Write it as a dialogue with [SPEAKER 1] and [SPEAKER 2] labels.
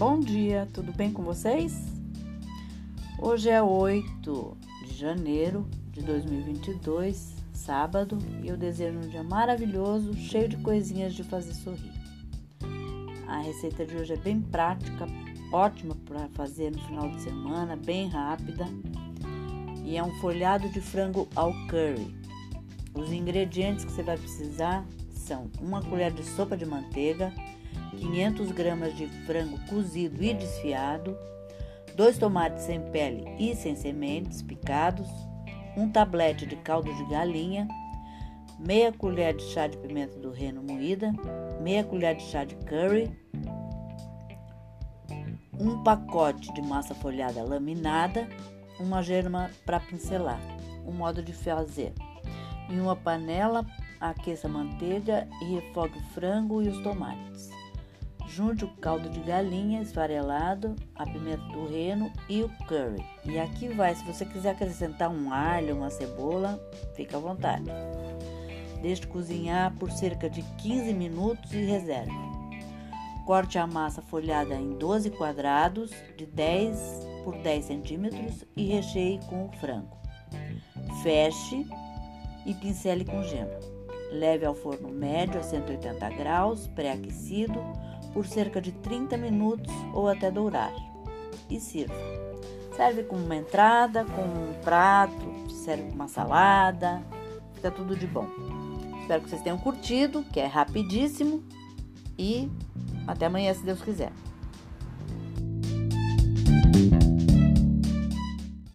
[SPEAKER 1] Bom dia, tudo bem com vocês? Hoje é 8 de janeiro de 2022, sábado, e eu desejo um dia maravilhoso, cheio de coisinhas de fazer sorrir. A receita de hoje é bem prática, ótima para fazer no final de semana, bem rápida, e é um folhado de frango ao curry. Os ingredientes que você vai precisar são uma colher de sopa de manteiga, 500 gramas de frango cozido e desfiado, dois tomates sem pele e sem sementes picados, um tablete de caldo de galinha, meia colher de chá de pimenta do reino moída, meia colher de chá de curry, um pacote de massa folhada laminada, uma germa para pincelar. O modo de fazer: em uma panela, aqueça a manteiga e refogue o frango e os tomates. Junte o caldo de galinha esfarelado, a pimenta do reino e o curry. E aqui vai, se você quiser acrescentar um alho, uma cebola, fica à vontade. Deixe cozinhar por cerca de 15 minutos e reserve. Corte a massa folhada em 12 quadrados de 10 por 10 centímetros e recheie com o frango. Feche e pincele com gema. Leve ao forno médio a 180 graus, pré-aquecido por cerca de 30 minutos ou até dourar. E sirva. Serve com uma entrada, com um prato, serve uma salada, fica tudo de bom. Espero que vocês tenham curtido, que é rapidíssimo e até amanhã se Deus quiser.